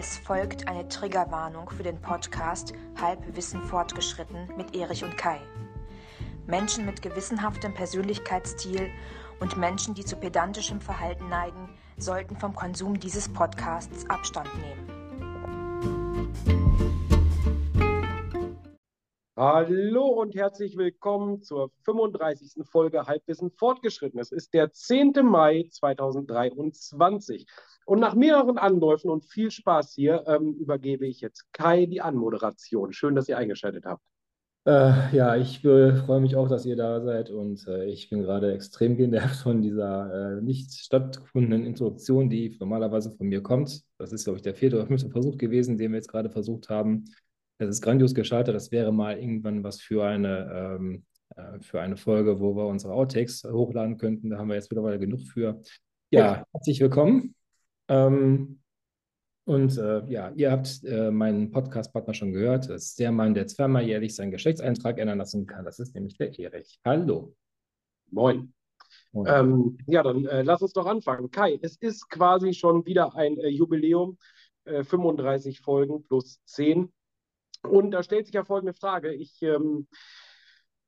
Es folgt eine Triggerwarnung für den Podcast Halbwissen fortgeschritten mit Erich und Kai. Menschen mit gewissenhaftem Persönlichkeitsstil und Menschen, die zu pedantischem Verhalten neigen, sollten vom Konsum dieses Podcasts Abstand nehmen. Hallo und herzlich willkommen zur 35. Folge Halbwissen fortgeschritten. Es ist der 10. Mai 2023. Und nach mehreren Anläufen und viel Spaß hier ähm, übergebe ich jetzt Kai die Anmoderation. Schön, dass ihr eingeschaltet habt. Äh, ja, ich äh, freue mich auch, dass ihr da seid und äh, ich bin gerade extrem genervt von dieser äh, nicht stattgefundenen Introduktion, die normalerweise von mir kommt. Das ist, glaube ich, der vierte oder fünfte Versuch gewesen, den wir jetzt gerade versucht haben. Das ist grandios gescheitert. Das wäre mal irgendwann was für eine, ähm, äh, für eine Folge, wo wir unsere Outtakes hochladen könnten. Da haben wir jetzt mittlerweile genug für. Ja, herzlich willkommen. Ähm, und äh, ja, ihr habt äh, meinen Podcast-Partner schon gehört. Das ist der Mann, der zweimal jährlich seinen Geschlechtseintrag ändern lassen kann. Das ist nämlich der Erich. Hallo. Moin. Moin. Ähm, ja, dann äh, lass uns doch anfangen. Kai, es ist quasi schon wieder ein äh, Jubiläum. 35 äh, Folgen plus 10. Und da stellt sich ja folgende Frage. Ich ähm,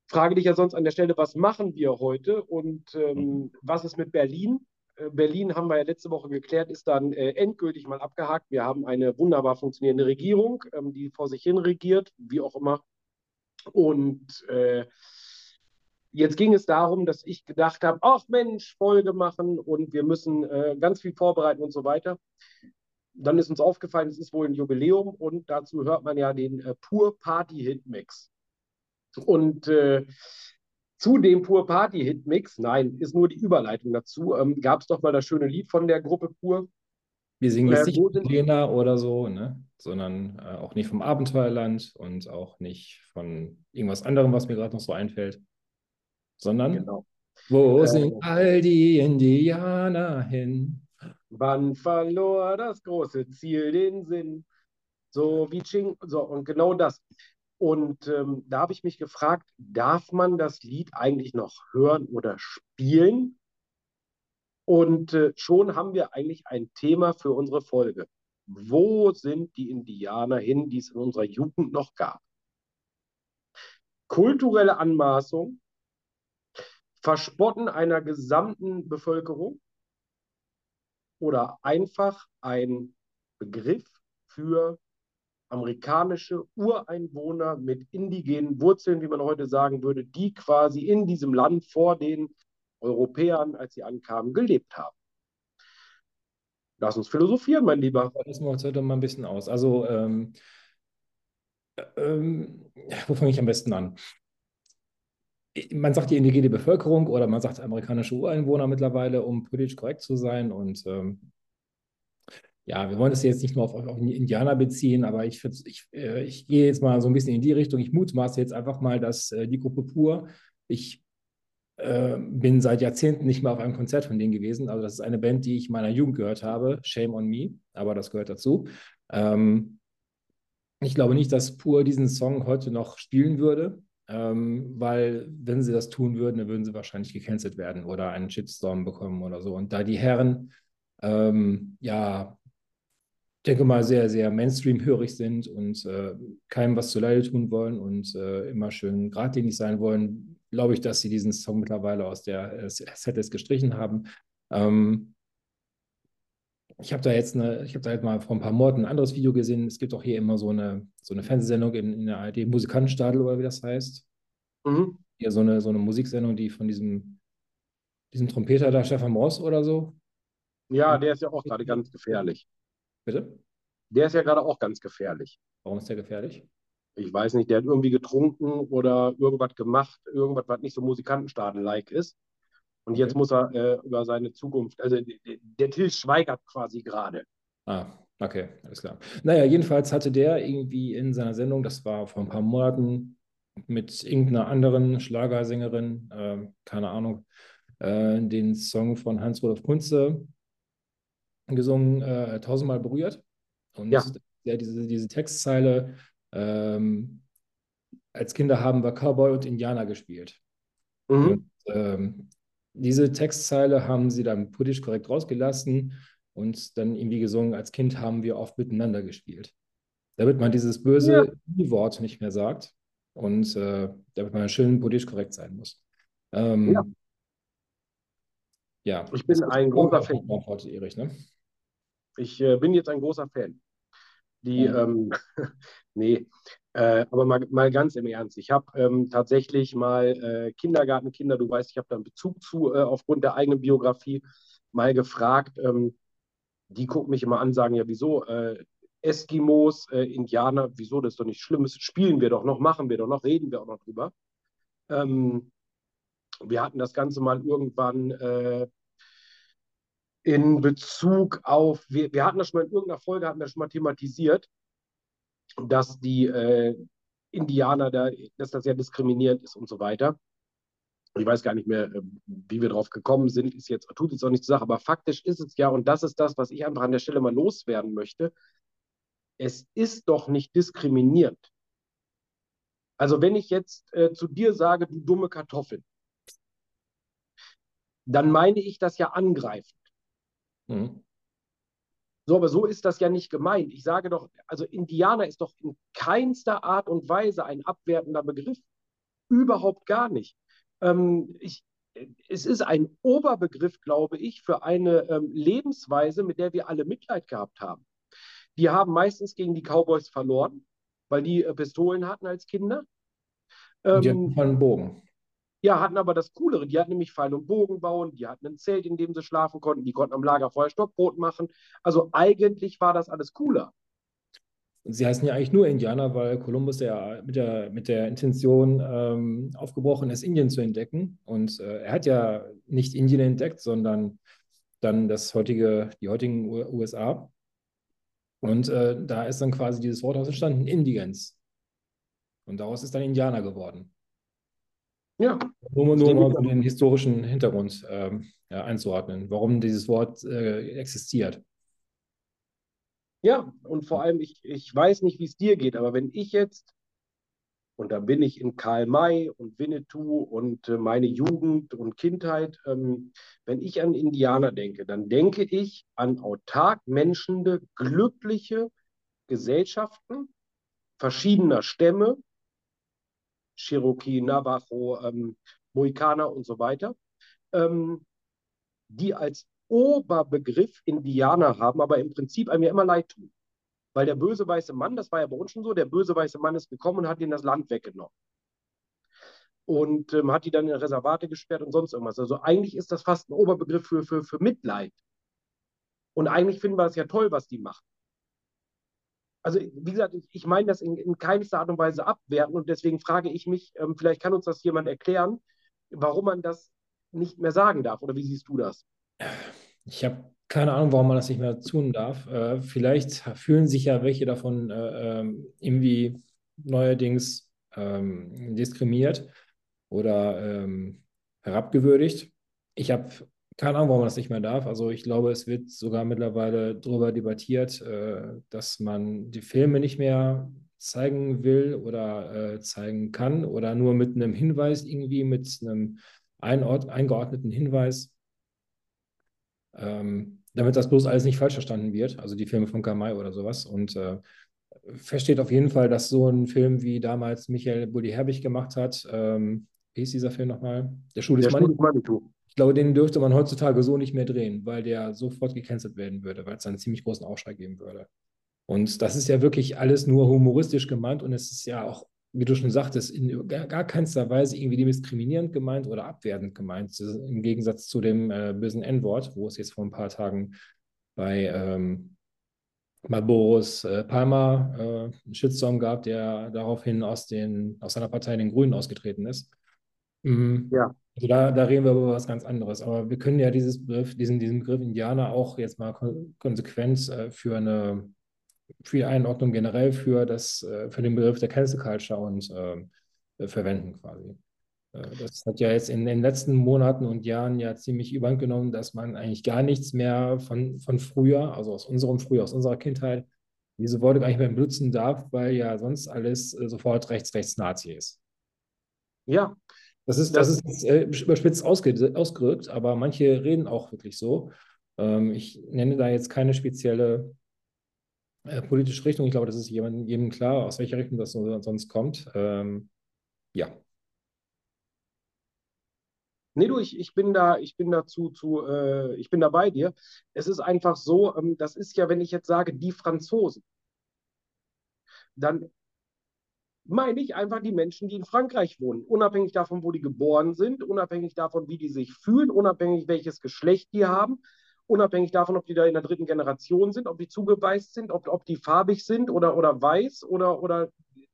frage dich ja sonst an der Stelle, was machen wir heute und ähm, was ist mit Berlin? Äh, Berlin haben wir ja letzte Woche geklärt, ist dann äh, endgültig mal abgehakt. Wir haben eine wunderbar funktionierende Regierung, ähm, die vor sich hin regiert, wie auch immer. Und äh, jetzt ging es darum, dass ich gedacht habe, ach Mensch, Folge machen und wir müssen äh, ganz viel vorbereiten und so weiter dann ist uns aufgefallen, es ist wohl ein Jubiläum und dazu hört man ja den äh, Pur Party Hit Mix. Und äh, zu dem Pur Party Hit Mix, nein, ist nur die Überleitung dazu, ähm, gab es doch mal das schöne Lied von der Gruppe Pur. Wir singen jetzt äh, nicht von Lena oder so, ne? sondern äh, auch nicht vom Abenteuerland und auch nicht von irgendwas anderem, was mir gerade noch so einfällt, sondern genau. wo äh, sind all die Indianer hin? Wann verlor das große Ziel den Sinn? So wie Ching, so und genau das. Und ähm, da habe ich mich gefragt, darf man das Lied eigentlich noch hören oder spielen? Und äh, schon haben wir eigentlich ein Thema für unsere Folge. Wo sind die Indianer hin, die es in unserer Jugend noch gab? Kulturelle Anmaßung, Verspotten einer gesamten Bevölkerung, oder einfach ein Begriff für amerikanische Ureinwohner mit indigenen Wurzeln, wie man heute sagen würde, die quasi in diesem Land vor den Europäern, als sie ankamen, gelebt haben. Lass uns philosophieren, mein Lieber. Das macht heute mal ein bisschen aus. Also, ähm, ähm, wo fange ich am besten an? Man sagt die indigene Bevölkerung oder man sagt amerikanische Ureinwohner mittlerweile, um politisch korrekt zu sein. Und ähm, ja, wir wollen es jetzt nicht nur auf, auf Indianer beziehen, aber ich, ich, äh, ich gehe jetzt mal so ein bisschen in die Richtung. Ich mutmaße jetzt einfach mal, dass äh, die Gruppe Pur, ich äh, bin seit Jahrzehnten nicht mehr auf einem Konzert von denen gewesen. Also das ist eine Band, die ich in meiner Jugend gehört habe. Shame on me, aber das gehört dazu. Ähm, ich glaube nicht, dass Pur diesen Song heute noch spielen würde ähm, weil wenn sie das tun würden, dann würden sie wahrscheinlich gecancelt werden oder einen Shitstorm bekommen oder so. Und da die Herren, ähm, ja, denke mal, sehr, sehr Mainstream-hörig sind und äh, keinem was zuleide tun wollen und äh, immer schön geradlinig sein wollen, glaube ich, dass sie diesen Song mittlerweile aus der äh, Setlist gestrichen haben. Ähm, ich habe da jetzt eine, ich habe da halt mal vor ein paar Monaten ein anderes Video gesehen. Es gibt auch hier immer so eine, so eine Fernsehsendung in, in der ARD, Musikantenstadel oder wie das heißt. Mhm. Hier so eine, so eine Musiksendung, die von diesem, diesem Trompeter da, Stefan Moss oder so. Ja, der ist ja auch gerade ganz gefährlich. Bitte? Der ist ja gerade auch ganz gefährlich. Warum ist der gefährlich? Ich weiß nicht, der hat irgendwie getrunken oder irgendwas gemacht, irgendwas, was nicht so Musikantenstadel-like ist. Und jetzt muss er äh, über seine Zukunft, also der, der Till schweigert quasi gerade. Ah, okay, alles klar. Naja, jedenfalls hatte der irgendwie in seiner Sendung, das war vor ein paar Monaten, mit irgendeiner anderen Schlagersängerin, äh, keine Ahnung, äh, den Song von Hans-Rudolf Kunze gesungen, äh, tausendmal berührt. Und ja. ja diese, diese Textzeile, ähm, als Kinder haben wir Cowboy und Indianer gespielt. Mhm. Und, ähm, diese Textzeile haben sie dann politisch korrekt rausgelassen und dann irgendwie gesungen, als Kind haben wir oft miteinander gespielt. Damit man dieses böse ja. Wort nicht mehr sagt und äh, damit man schön politisch korrekt sein muss. Ähm, ja. ja. Ich bin ein großer Fan. Erich, ne? Ich äh, bin jetzt ein großer Fan. Die, ja. ähm, nee, äh, aber mal, mal ganz im Ernst. Ich habe ähm, tatsächlich mal äh, Kindergartenkinder, du weißt, ich habe da einen Bezug zu, äh, aufgrund der eigenen Biografie, mal gefragt. Ähm, die gucken mich immer an, sagen ja, wieso? Äh, Eskimos, äh, Indianer, wieso? Das ist doch nichts Schlimmes. Spielen wir doch noch, machen wir doch noch, reden wir auch noch drüber. Ähm, wir hatten das Ganze mal irgendwann äh, in Bezug auf, wir, wir hatten das schon mal in irgendeiner Folge, hatten das schon mal thematisiert, dass die äh, Indianer, da, dass das ja diskriminierend ist und so weiter. Ich weiß gar nicht mehr, äh, wie wir drauf gekommen sind, ist jetzt, tut jetzt auch nicht zur Sache, aber faktisch ist es ja, und das ist das, was ich einfach an der Stelle mal loswerden möchte. Es ist doch nicht diskriminierend. Also, wenn ich jetzt äh, zu dir sage, du dumme Kartoffel, dann meine ich das ja angreifend. Mhm. So, aber so ist das ja nicht gemeint. Ich sage doch, also Indianer ist doch in keinster Art und Weise ein abwertender Begriff. Überhaupt gar nicht. Ähm, ich, es ist ein Oberbegriff, glaube ich, für eine ähm, Lebensweise, mit der wir alle Mitleid gehabt haben. Die haben meistens gegen die Cowboys verloren, weil die äh, Pistolen hatten als Kinder. Ähm, die hatten einen Bogen. Ja, hatten aber das Coolere. Die hatten nämlich Pfeil und Bogen bauen, die hatten ein Zelt, in dem sie schlafen konnten, die konnten am Lagerfeuer Stockbrot machen. Also eigentlich war das alles cooler. Und sie heißen ja eigentlich nur Indianer, weil Kolumbus ja mit der, mit der Intention ähm, aufgebrochen ist, Indien zu entdecken. Und äh, er hat ja nicht Indien entdeckt, sondern dann das heutige, die heutigen USA. Und äh, da ist dann quasi dieses Wort aus entstanden, Indigens. Und daraus ist dann Indianer geworden. Ja. Nur, nur um den historischen Hintergrund ähm, ja, einzuordnen, warum dieses Wort äh, existiert. Ja, und vor allem, ich, ich weiß nicht, wie es dir geht, aber wenn ich jetzt, und da bin ich in Karl May und Winnetou und äh, meine Jugend und Kindheit, ähm, wenn ich an Indianer denke, dann denke ich an autark menschende, glückliche Gesellschaften verschiedener Stämme, Cherokee, Navajo, ähm, Mohikaner und so weiter, ähm, die als Oberbegriff Indianer haben, aber im Prinzip einem ja immer leid tun. Weil der böse weiße Mann, das war ja bei uns schon so, der böse weiße Mann ist gekommen und hat ihnen das Land weggenommen. Und ähm, hat die dann in Reservate gesperrt und sonst irgendwas. Also eigentlich ist das fast ein Oberbegriff für, für, für Mitleid. Und eigentlich finden wir es ja toll, was die machen also wie gesagt, ich meine das in, in keinster Art und Weise abwerten und deswegen frage ich mich, ähm, vielleicht kann uns das jemand erklären, warum man das nicht mehr sagen darf oder wie siehst du das? Ich habe keine Ahnung, warum man das nicht mehr tun darf. Äh, vielleicht fühlen sich ja welche davon äh, ähm, irgendwie neuerdings ähm, diskriminiert oder ähm, herabgewürdigt. Ich habe keine Ahnung, warum man das nicht mehr darf. Also ich glaube, es wird sogar mittlerweile darüber debattiert, äh, dass man die Filme nicht mehr zeigen will oder äh, zeigen kann oder nur mit einem Hinweis irgendwie, mit einem eingeordneten Hinweis, ähm, damit das bloß alles nicht falsch verstanden wird. Also die Filme von Kamai oder sowas. Und äh, versteht auf jeden Fall, dass so ein Film wie damals Michael Bulli Herbig gemacht hat, ähm, wie hieß dieser Film nochmal? Der Schuh des Manitou. Ich glaube, den dürfte man heutzutage so nicht mehr drehen, weil der sofort gecancelt werden würde, weil es einen ziemlich großen Aufschrei geben würde. Und das ist ja wirklich alles nur humoristisch gemeint und es ist ja auch, wie du schon sagtest, in gar, keinster Weise irgendwie diskriminierend gemeint oder abwertend gemeint, im Gegensatz zu dem äh, bösen N-Wort, wo es jetzt vor ein paar Tagen bei ähm, Boris äh, Palmer äh, einen Shitstorm gab, der daraufhin aus, den, aus seiner Partei den Grünen ausgetreten ist. Mhm. Ja. Also da, da reden wir über was ganz anderes. Aber wir können ja dieses Begriff, diesen, diesen Begriff Indianer auch jetzt mal konsequent äh, für eine für die Einordnung generell für das, äh, für den Begriff der Cancel Culture und äh, verwenden quasi. Äh, das hat ja jetzt in den letzten Monaten und Jahren ja ziemlich überhand genommen, dass man eigentlich gar nichts mehr von, von früher, also aus unserem Frühjahr, aus unserer Kindheit, diese Worte gar nicht mehr benutzen darf, weil ja sonst alles sofort rechts, rechts Nazi ist. Ja, das ist, das ist äh, überspitzt ausge, ausgerückt, aber manche reden auch wirklich so. Ähm, ich nenne da jetzt keine spezielle äh, politische Richtung. Ich glaube, das ist jedem, jedem klar, aus welcher Richtung das sonst kommt. Ähm, ja. Nee, du, ich, ich bin da, ich bin dazu zu, äh, ich bin da bei dir. Es ist einfach so, ähm, das ist ja, wenn ich jetzt sage, die Franzosen, dann meine ich einfach die Menschen, die in Frankreich wohnen, unabhängig davon, wo die geboren sind, unabhängig davon, wie die sich fühlen, unabhängig welches Geschlecht die haben, unabhängig davon, ob die da in der dritten Generation sind, ob die zugeweist sind, ob, ob die farbig sind oder, oder weiß oder, oder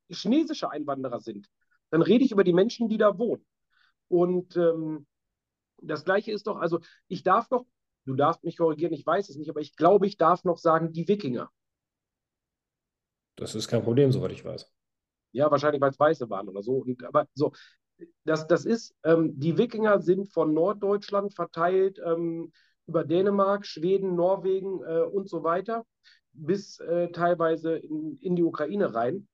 chinesische Einwanderer sind. Dann rede ich über die Menschen, die da wohnen. Und ähm, das Gleiche ist doch, also ich darf noch, du darfst mich korrigieren, ich weiß es nicht, aber ich glaube, ich darf noch sagen, die Wikinger. Das ist kein Problem, soweit ich weiß. Ja, wahrscheinlich, weil es Weiße waren oder so. Und, aber so, das, das ist, ähm, die Wikinger sind von Norddeutschland verteilt ähm, über Dänemark, Schweden, Norwegen äh, und so weiter, bis äh, teilweise in, in die Ukraine rein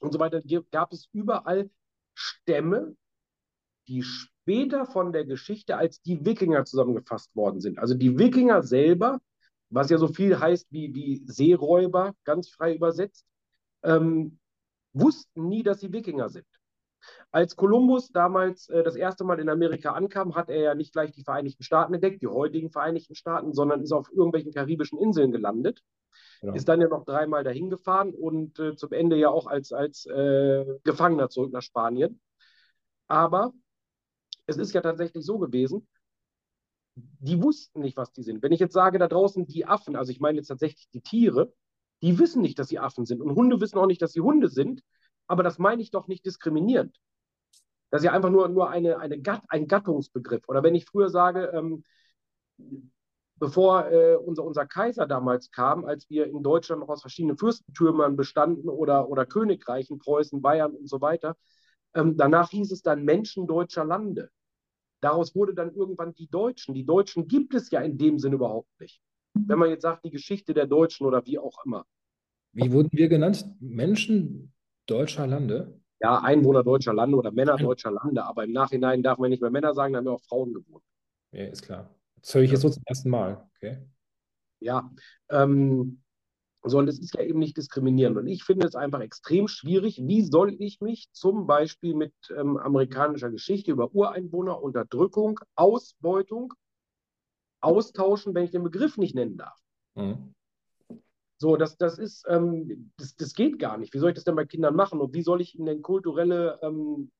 und so weiter. Gab es überall Stämme, die später von der Geschichte als die Wikinger zusammengefasst worden sind. Also die Wikinger selber, was ja so viel heißt wie, wie Seeräuber, ganz frei übersetzt, ähm, wussten nie, dass sie Wikinger sind. Als Kolumbus damals äh, das erste Mal in Amerika ankam, hat er ja nicht gleich die Vereinigten Staaten entdeckt, die heutigen Vereinigten Staaten, sondern ist auf irgendwelchen karibischen Inseln gelandet. Ja. Ist dann ja noch dreimal dahin gefahren und äh, zum Ende ja auch als, als äh, Gefangener zurück nach Spanien. Aber es ist ja tatsächlich so gewesen, die wussten nicht, was die sind. Wenn ich jetzt sage, da draußen die Affen, also ich meine jetzt tatsächlich die Tiere, die wissen nicht, dass sie Affen sind. Und Hunde wissen auch nicht, dass sie Hunde sind. Aber das meine ich doch nicht diskriminierend. Das ist ja einfach nur, nur eine, eine Gatt, ein Gattungsbegriff. Oder wenn ich früher sage, ähm, bevor äh, unser, unser Kaiser damals kam, als wir in Deutschland noch aus verschiedenen Fürstentürmern bestanden oder, oder Königreichen, Preußen, Bayern und so weiter, ähm, danach hieß es dann Menschen deutscher Lande. Daraus wurde dann irgendwann die Deutschen. Die Deutschen gibt es ja in dem Sinne überhaupt nicht. Wenn man jetzt sagt, die Geschichte der Deutschen oder wie auch immer. Wie wurden wir genannt? Menschen deutscher Lande? Ja, Einwohner deutscher Lande oder Männer deutscher Lande. Aber im Nachhinein darf man nicht mehr Männer sagen, da haben wir auch Frauen gewohnt. Ja, ist klar. Das höre ich jetzt so zum ersten Mal. Okay. Ja, ähm, so, und es ist ja eben nicht diskriminierend. Und ich finde es einfach extrem schwierig. Wie soll ich mich zum Beispiel mit ähm, amerikanischer Geschichte über Ureinwohner, Unterdrückung, Ausbeutung austauschen, wenn ich den Begriff nicht nennen darf? Mhm. So, das, das ist, ähm, das, das geht gar nicht. Wie soll ich das denn bei Kindern machen? Und wie soll ich ihnen denn kulturelle, ähm,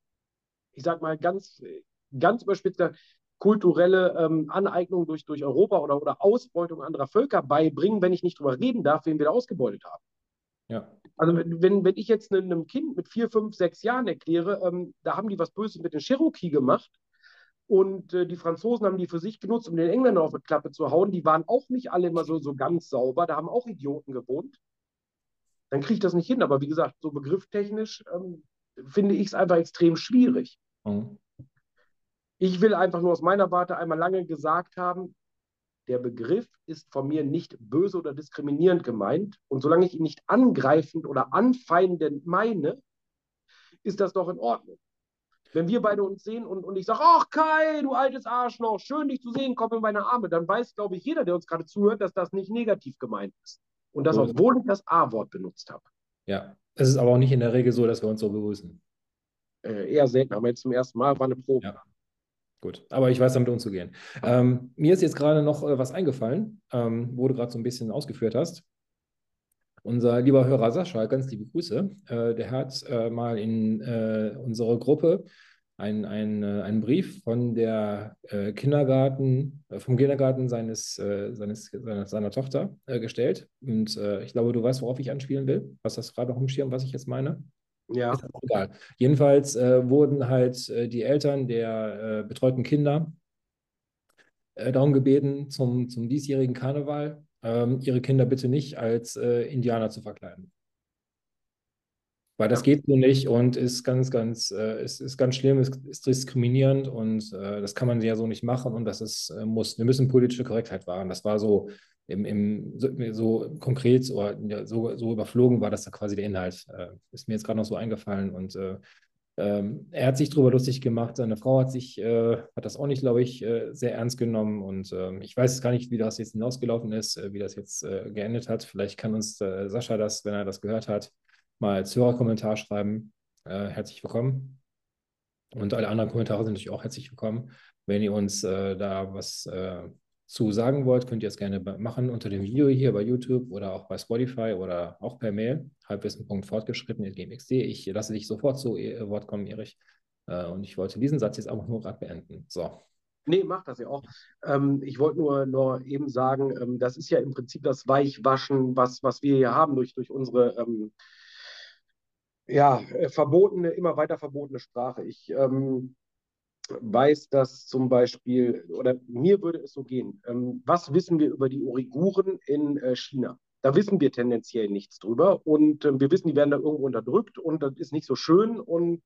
ich sag mal ganz, ganz überspitzt, kulturelle ähm, Aneignung durch, durch Europa oder, oder Ausbeutung anderer Völker beibringen, wenn ich nicht drüber reden darf, wen wir da ausgebeutet haben. Ja. Also wenn, wenn ich jetzt einem Kind mit vier, fünf, sechs Jahren erkläre, ähm, da haben die was Böses mit den Cherokee gemacht und äh, die Franzosen haben die für sich genutzt, um den Engländern auf die Klappe zu hauen, die waren auch nicht alle immer so, so ganz sauber, da haben auch Idioten gewohnt, dann kriege ich das nicht hin. Aber wie gesagt, so begrifftechnisch ähm, finde ich es einfach extrem schwierig. Mhm. Ich will einfach nur aus meiner Warte einmal lange gesagt haben, der Begriff ist von mir nicht böse oder diskriminierend gemeint. Und solange ich ihn nicht angreifend oder anfeindend meine, ist das doch in Ordnung. Wenn wir beide uns sehen und, und ich sage, ach Kai, du altes Arschloch, schön dich zu sehen, komm in meine Arme, dann weiß, glaube ich, jeder, der uns gerade zuhört, dass das nicht negativ gemeint ist. Und das, obwohl ich das A-Wort benutzt habe. Ja, es ist aber auch nicht in der Regel so, dass wir uns so begrüßen. Äh, eher selten, aber jetzt zum ersten Mal war eine Probe. Ja. Gut, aber ich weiß damit umzugehen. Ähm, mir ist jetzt gerade noch äh, was eingefallen, ähm, wo du gerade so ein bisschen ausgeführt hast. Unser lieber Hörer Sascha, ganz liebe Grüße, äh, der hat äh, mal in äh, unsere Gruppe einen, einen, äh, einen Brief von der äh, Kindergarten, vom Kindergarten seines, seines, seiner, seiner Tochter gestellt. Und ich glaube, du weißt, worauf ich anspielen will. Was das gerade noch im Schirm, was ich jetzt meine? Ja. Ist auch egal. Jedenfalls äh, wurden halt äh, die Eltern der äh, betreuten Kinder äh, darum gebeten, zum, zum diesjährigen Karneval ähm, ihre Kinder bitte nicht als äh, Indianer zu verkleiden. Weil das geht so nicht und ist ganz, ganz, äh, ist, ist ganz schlimm, ist, ist diskriminierend und das kann man ja so nicht machen und das ist, muss, wir müssen politische Korrektheit wahren. Das war so im, im, so, so, konkret oder so, so überflogen war das da quasi der Inhalt. Äh, ist mir jetzt gerade noch so eingefallen und äh, Ähm, er hat sich darüber lustig gemacht, seine Frau hat sich, äh, hat das auch nicht, glaube ich, äh, sehr ernst genommen und ähm, ich weiß gar nicht, wie das jetzt hinausgelaufen ist, äh, wie das jetzt äh, geendet hat. Vielleicht kann uns äh, Sascha das, wenn er das gehört hat, mal als Hörerkommentar schreiben. Äh, herzlich willkommen. Und alle anderen Kommentare sind natürlich auch herzlich willkommen. Wenn ihr uns da was zu sagen wollt, könnt ihr es gerne machen unter dem Video hier bei YouTube oder auch bei Spotify oder auch per Mail. Halbwissen.fortgeschritten.gmx.de. Ich lasse dich sofort zu Wort kommen, Erich. Äh, und ich wollte diesen Satz jetzt einfach nur gerade beenden. So. Nee, mach das ja auch. Ähm, ich wollte nur, nur eben sagen, ähm, das ist ja im Prinzip das Weichwaschen, was, was wir hier haben durch, durch unsere ähm, ja, äh, verbotene, immer weiter verbotene Sprache. Ich ähm, weiß, dass zum Beispiel, oder mir würde es so gehen, ähm, was wissen wir über die Uiguren in äh, China? Da wissen wir tendenziell nichts drüber und äh, wir wissen, die werden da irgendwo unterdrückt und das ist nicht so schön und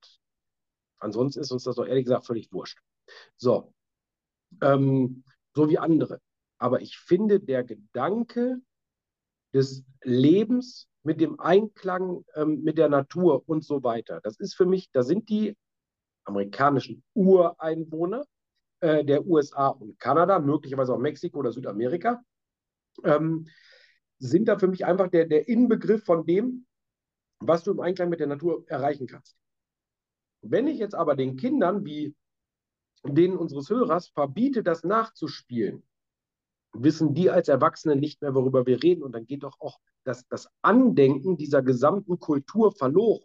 ansonsten ist uns das doch ehrlich gesagt völlig wurscht. So, ähm, so wie andere. Aber ich finde, der Gedanke des Lebens mit dem Einklang ähm, mit der Natur und so weiter, das ist für mich, da sind die amerikanischen Ureinwohner äh, der USA und Kanada, möglicherweise auch Mexiko oder Südamerika, ähm, sind da für mich einfach der, der Inbegriff von dem, was du im Einklang mit der Natur erreichen kannst. Wenn ich jetzt aber den Kindern, wie denen unseres Hörers, verbiete, das nachzuspielen, wissen die als Erwachsene nicht mehr, worüber wir reden. Und dann geht doch auch das, das Andenken dieser gesamten Kultur verloren.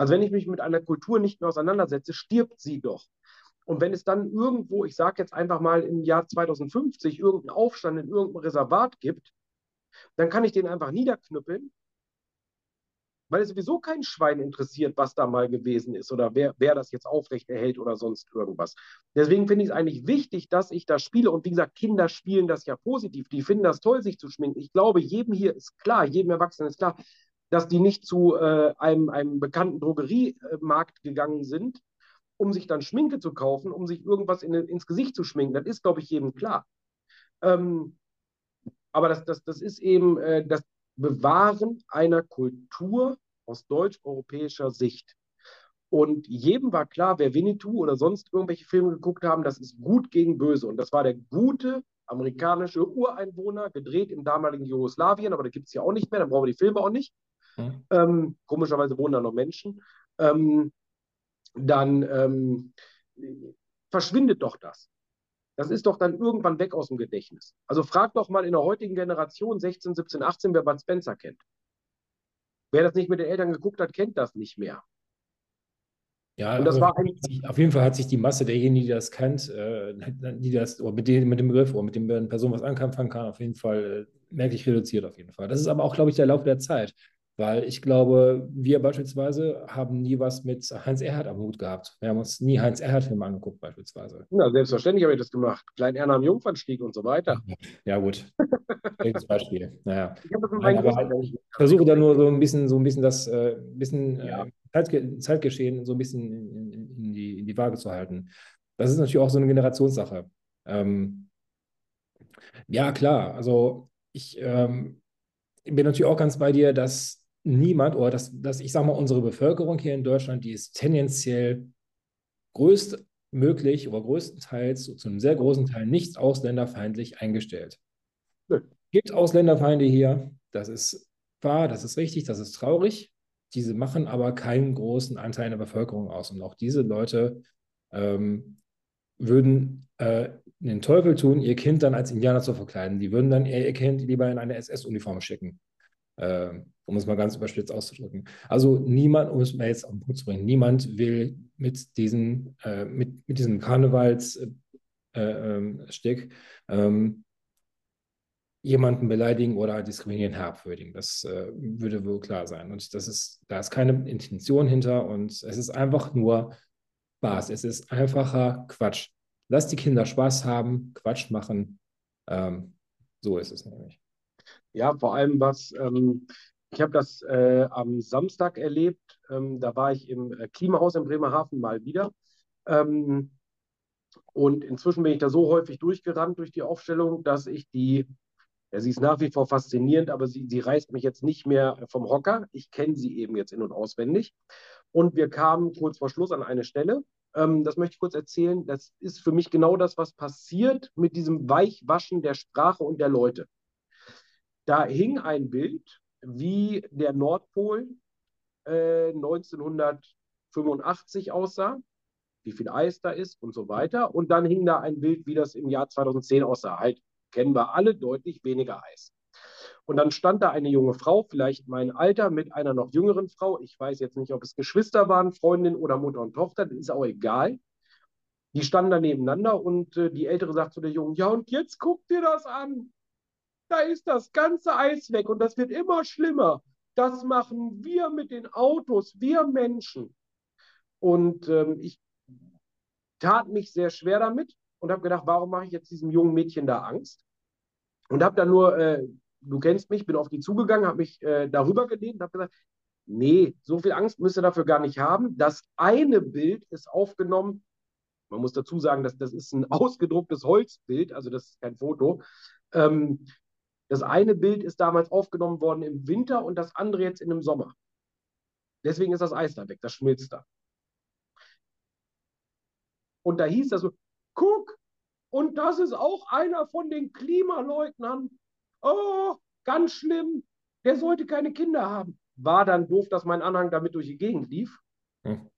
Also wenn ich mich mit einer Kultur nicht mehr auseinandersetze, stirbt sie doch. Und wenn es dann irgendwo, ich sage jetzt einfach mal im Jahr 2050, irgendeinen Aufstand in irgendeinem Reservat gibt, dann kann ich den einfach niederknüppeln, weil es sowieso kein Schwein interessiert, was da mal gewesen ist oder wer, wer das jetzt aufrechterhält oder sonst irgendwas. Deswegen finde ich es eigentlich wichtig, dass ich das spiele. Und wie gesagt, Kinder spielen das ja positiv. Die finden das toll, sich zu schminken. Ich glaube, jedem hier ist klar, jedem Erwachsenen ist klar, dass die nicht zu äh, einem, einem bekannten Drogeriemarkt gegangen sind, um sich dann Schminke zu kaufen, um sich irgendwas in, ins Gesicht zu schminken. Das ist, glaube ich, jedem klar. Ähm, aber das, das, das ist eben äh, das Bewahren einer Kultur aus deutsch-europäischer Sicht. Und jedem war klar, wer Winnetou oder sonst irgendwelche Filme geguckt haben, das ist gut gegen böse. Und das war der gute amerikanische Ureinwohner, gedreht im damaligen Jugoslawien, aber da gibt es ja auch nicht mehr, dann brauchen wir die Filme auch nicht. Mhm. Ähm, komischerweise wohnen da noch Menschen. Ähm, dann ähm, verschwindet doch das. Das ist doch dann irgendwann weg aus dem Gedächtnis. Also frag doch mal in der heutigen Generation 16, 17, 18, wer Bud Spencer kennt. Wer das nicht mit den Eltern geguckt hat, kennt das nicht mehr. Ja, und das war auf jeden Fall hat sich die Masse derjenigen, die das kennt, äh, die das oder mit dem, mit dem Begriff oder mit dem Person was anfangen kann, auf jeden Fall äh, merklich reduziert auf jeden Fall. Das ist aber auch, glaube ich, der Laufe der Zeit. Weil ich glaube, wir beispielsweise haben nie was mit Heinz Erhardt am Hut gehabt. Wir haben uns nie Heinz Erhardt-Filme angeguckt, beispielsweise. Ja, selbstverständlich habe ich das gemacht. Klein Erna am Jungfernstieg und so weiter. Ja, gut. Schlechtes Beispiel. Naja. Ich, ich versuche da nur so ein bisschen, so ein bisschen das äh, bisschen, äh, ja. äh, Zeitge Zeitgeschehen so ein bisschen in, in, in, die, in die Waage zu halten. Das ist natürlich auch so eine Generationssache. Ähm, ja, klar. Also ich ähm, bin natürlich auch ganz bei dir, dass niemand, oder dass, dass ich sage mal, unsere Bevölkerung hier in Deutschland, die ist tendenziell größtmöglich oder größtenteils zu einem sehr großen Teil nicht ausländerfeindlich eingestellt. Es gibt Ausländerfeinde hier, das ist wahr, das ist richtig, das ist traurig. Diese machen aber keinen großen Anteil in der Bevölkerung aus. Und auch diese Leute ähm, würden äh, den Teufel tun, ihr Kind dann als Indianer zu verkleiden. Die würden dann ihr Kind lieber in eine SS-Uniform schicken. Äh, um es mal ganz überspitzt auszudrücken. Also niemand, um es mal jetzt auf den Punkt zu bringen, niemand will mit, diesen, äh, mit, mit diesem Karnevalsstück äh, ähm, ähm, jemanden beleidigen oder diskriminieren, herabwürdigen. Das äh, würde wohl klar sein. Und das ist, da ist keine Intention hinter und es ist einfach nur Spaß. Es ist einfacher Quatsch. Lass die Kinder Spaß haben, Quatsch machen. Ähm, so ist es nämlich. Ja, vor allem was, ähm, ich habe das äh, am Samstag erlebt. Ähm, da war ich im äh, Klimahaus in Bremerhaven mal wieder. Ähm, und inzwischen bin ich da so häufig durchgerannt durch die Aufstellung, dass ich die, ja, sie ist nach wie vor faszinierend, aber sie, sie reißt mich jetzt nicht mehr vom Hocker. Ich kenne sie eben jetzt in- und auswendig. Und wir kamen kurz vor Schluss an eine Stelle. Ähm, das möchte ich kurz erzählen. Das ist für mich genau das, was passiert mit diesem Weichwaschen der Sprache und der Leute. Da hing ein Bild, wie der Nordpol äh, 1985 aussah, wie viel Eis da ist und so weiter. Und dann hing da ein Bild, wie das im Jahr 2010 aussah. Halt kennen wir alle deutlich weniger Eis. Und dann stand da eine junge Frau, vielleicht mein Alter, mit einer noch jüngeren Frau. Ich weiß jetzt nicht, ob es Geschwister waren, Freundin oder Mutter und Tochter, das ist auch egal. Die standen da nebeneinander und äh, die Ältere sagt zu der Jungen, ja, und jetzt guck dir das an. Da ist das ganze Eis weg und das wird immer schlimmer. Das machen wir mit den Autos, wir Menschen. Und ähm, ich tat mich sehr schwer damit und habe gedacht, warum mache ich jetzt diesem jungen Mädchen da Angst? Und habe dann nur, äh, du kennst mich, bin auf die zugegangen, habe mich äh, darüber gelehnt und habe gesagt, nee, so viel Angst müsst ihr dafür gar nicht haben. Das eine Bild ist aufgenommen, man muss dazu sagen, dass das ist ein ausgedrucktes Holzbild, also das ist kein Foto. Ähm, das eine Bild ist damals aufgenommen worden im Winter und das andere jetzt in dem Sommer. Deswegen ist das Eis da weg, das schmilzt da. Und da hieß das so, guck, und das ist auch einer von den Klimaleugnern. Oh, ganz schlimm, der sollte keine Kinder haben. War dann doof, dass mein Anhang damit durch die Gegend lief. Hm.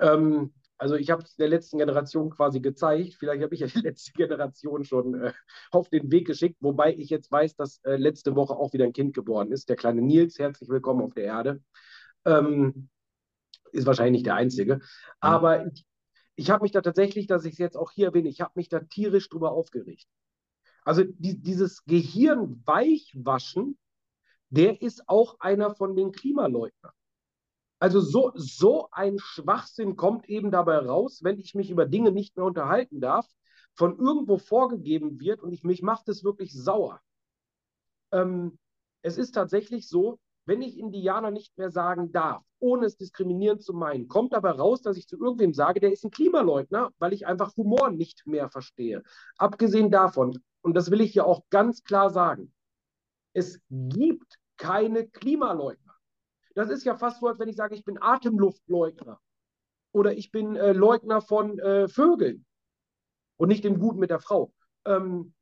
Ähm, also ich habe es der letzten Generation quasi gezeigt. Vielleicht habe ich ja die letzte Generation schon äh, auf den Weg geschickt, wobei ich jetzt weiß, dass äh, letzte Woche auch wieder ein Kind geboren ist. Der kleine Nils, herzlich willkommen auf der Erde. Ähm, ist wahrscheinlich nicht der Einzige. Mhm. Aber ich, ich habe mich da tatsächlich, dass ich es jetzt auch hier erwähne, ich habe mich da tierisch drüber aufgeregt. Also die, dieses Gehirn weichwaschen, der ist auch einer von den Klimaleugnern. Also so, so ein Schwachsinn kommt eben dabei raus, wenn ich mich über Dinge nicht mehr unterhalten darf, von irgendwo vorgegeben wird und ich, mich macht es wirklich sauer. Ähm, es ist tatsächlich so, wenn ich Indianer nicht mehr sagen darf, ohne es diskriminierend zu meinen, kommt dabei raus, dass ich zu irgendwem sage, der ist ein Klimaleugner, weil ich einfach Humor nicht mehr verstehe. Abgesehen davon, und das will ich hier auch ganz klar sagen, es gibt keine Klimaleugner. Das ist ja fast so, als wenn ich sage, ich bin Atemluftleugner oder ich bin äh, Leugner von äh, Vögeln und nicht dem Guten mit der Frau. Ähm,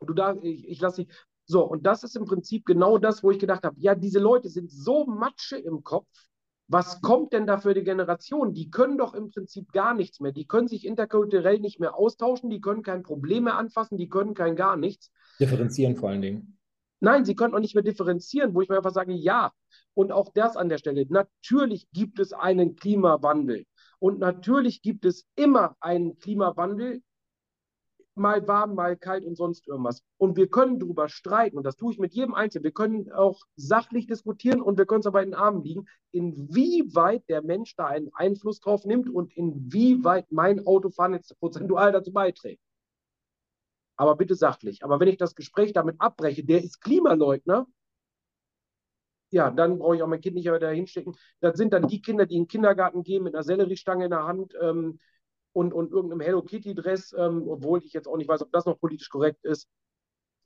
du da, ich, ich lasse dich. So, und das ist im Prinzip genau das, wo ich gedacht habe, ja, diese Leute sind so Matsche im Kopf. Was kommt denn da für die Generation? Die können doch im Prinzip gar nichts mehr. Die können sich interkulturell nicht mehr austauschen, die können kein Problem mehr anfassen, die können kein gar nichts. Differenzieren vor allen Dingen. Nein, sie können auch nicht mehr differenzieren, wo ich mir einfach sage, ja, und auch das an der Stelle. Natürlich gibt es einen Klimawandel. Und natürlich gibt es immer einen Klimawandel, mal warm, mal kalt und sonst irgendwas. Und wir können darüber streiten, und das tue ich mit jedem Einzelnen. Wir können auch sachlich diskutieren und wir können es aber in den Armen liegen, inwieweit der Mensch da einen Einfluss drauf nimmt und inwieweit mein Autofahren jetzt prozentual dazu beiträgt. Aber bitte sachlich. Aber wenn ich das Gespräch damit abbreche, der ist Klimaleugner, ja, dann brauche ich auch mein Kind nicht mehr da hinstecken. Das sind dann die Kinder, die in den Kindergarten gehen mit einer Selleriestange in der Hand ähm, und, und irgendeinem Hello Kitty-Dress, ähm, obwohl ich jetzt auch nicht weiß, ob das noch politisch korrekt ist.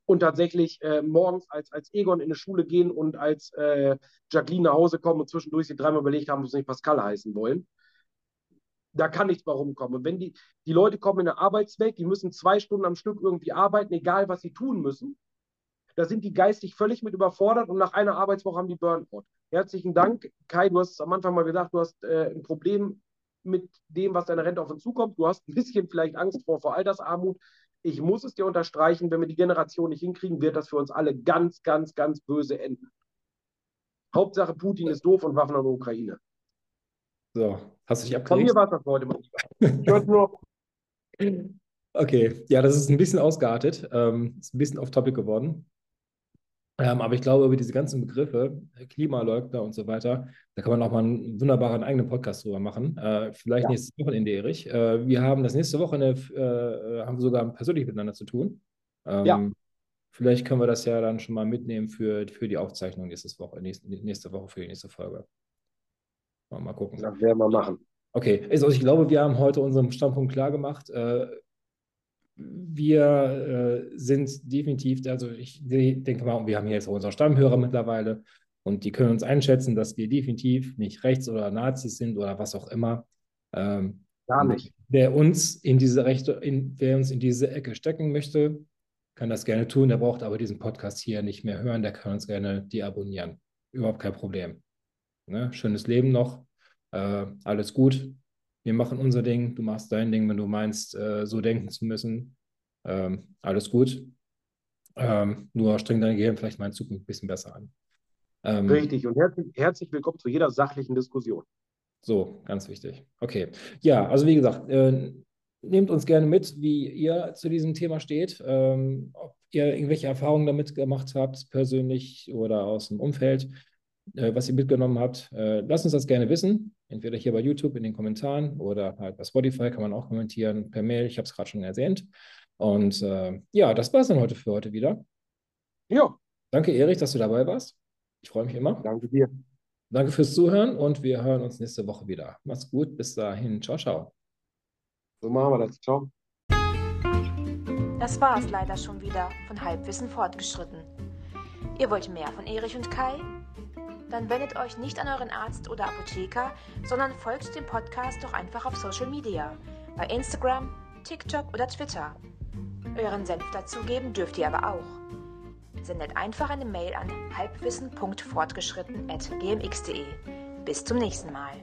Und tatsächlich äh, morgens als, als Egon in die Schule gehen und als äh, Jacqueline nach Hause kommen und zwischendurch sie dreimal überlegt haben, ob sie nicht Pascal heißen wollen. Da kann nichts mehr rumkommen. Und wenn die, die Leute kommen in eine Arbeitswelt, die müssen zwei Stunden am Stück irgendwie arbeiten, egal was sie tun müssen. Da sind die geistig völlig mit überfordert und nach einer Arbeitswoche haben die Burnout. Herzlichen Dank, Kai. Du hast am Anfang mal gesagt, du hast äh, ein Problem mit dem, was deine Rente auf uns zukommt. Du hast ein bisschen vielleicht Angst vor, vor Altersarmut. Ich muss es dir unterstreichen, wenn wir die Generation nicht hinkriegen, wird das für uns alle ganz, ganz, ganz böse enden. Hauptsache, Putin ist doof und Waffen an der Ukraine. So, hast du dich abgeregt? Von mir war das heute mal. Ich wollte nur. Okay, ja, das ist ein bisschen ausgeartet, ähm, ist ein bisschen off-topic geworden. Ähm, aber ich glaube, über diese ganzen Begriffe, Klimaleugner und so weiter, da kann man auch mal einen wunderbaren eigenen Podcast drüber machen. Äh, vielleicht ja. nächstes Wochenende, Erich. Äh, wir haben das nächste Wochenende, äh, haben wir sogar persönlich miteinander zu tun. Ähm, ja. Vielleicht können wir das ja dann schon mal mitnehmen für, für die Aufzeichnung nächstes Woche, nächste, nächste Woche für die nächste Folge. Mal, mal gucken. Das werden wir machen. Okay, also ich glaube, wir haben heute unseren Standpunkt klar gemacht. Äh, wir äh, sind definitiv, also ich denke mal, wir haben hier jetzt auch unsere Stammhörer mittlerweile. Und die können uns einschätzen, dass wir definitiv nicht rechts oder Nazis sind oder was auch immer. Ähm, Gar nicht. Wer uns in diese Rechte, in, wer uns in diese Ecke stecken möchte, kann das gerne tun. Der braucht aber diesen Podcast hier nicht mehr hören. Der kann uns gerne deabonnieren. Überhaupt kein Problem. Ne? Schönes Leben noch. Äh, alles gut. Wir machen unser Ding. Du machst dein Ding, wenn du meinst, äh, so denken zu müssen. Ähm, alles gut. Ähm, nur streng dein Gehirn vielleicht mal in Zukunft ein bisschen besser an. Ähm, Richtig. Und herzlich, herzlich willkommen zu jeder sachlichen Diskussion. So, ganz wichtig. Okay. Ja, also wie gesagt, äh, nehmt uns gerne mit, wie ihr zu diesem Thema steht, ähm, ob ihr irgendwelche Erfahrungen damit gemacht habt, persönlich oder aus dem Umfeld, äh, was ihr mitgenommen habt. Äh, lasst uns das gerne wissen, entweder hier bei YouTube in den Kommentaren oder halt bei Spotify kann man auch kommentieren, per Mail, ich habe es gerade schon erwähnt. Und äh, ja, das war es dann heute für heute wieder. Ja. Danke, Erich, dass du dabei warst. Ich freue mich immer. Danke dir. Danke fürs Zuhören und wir hören uns nächste Woche wieder. Mach's gut, bis dahin. Ciao, ciao. So machen wir das. Ciao. Das war es leider schon wieder von Halbwissen fortgeschritten. Ihr wollt mehr von Erich und Kai? Dann wendet euch nicht an euren Arzt oder Apotheker, sondern folgt dem Podcast doch einfach auf Social Media, bei Instagram, TikTok oder Twitter. Euren Senf dazugeben dürft ihr aber auch sendet einfach eine Mail an halbwissen.fortgeschritten.gmx.de. Bis zum nächsten Mal.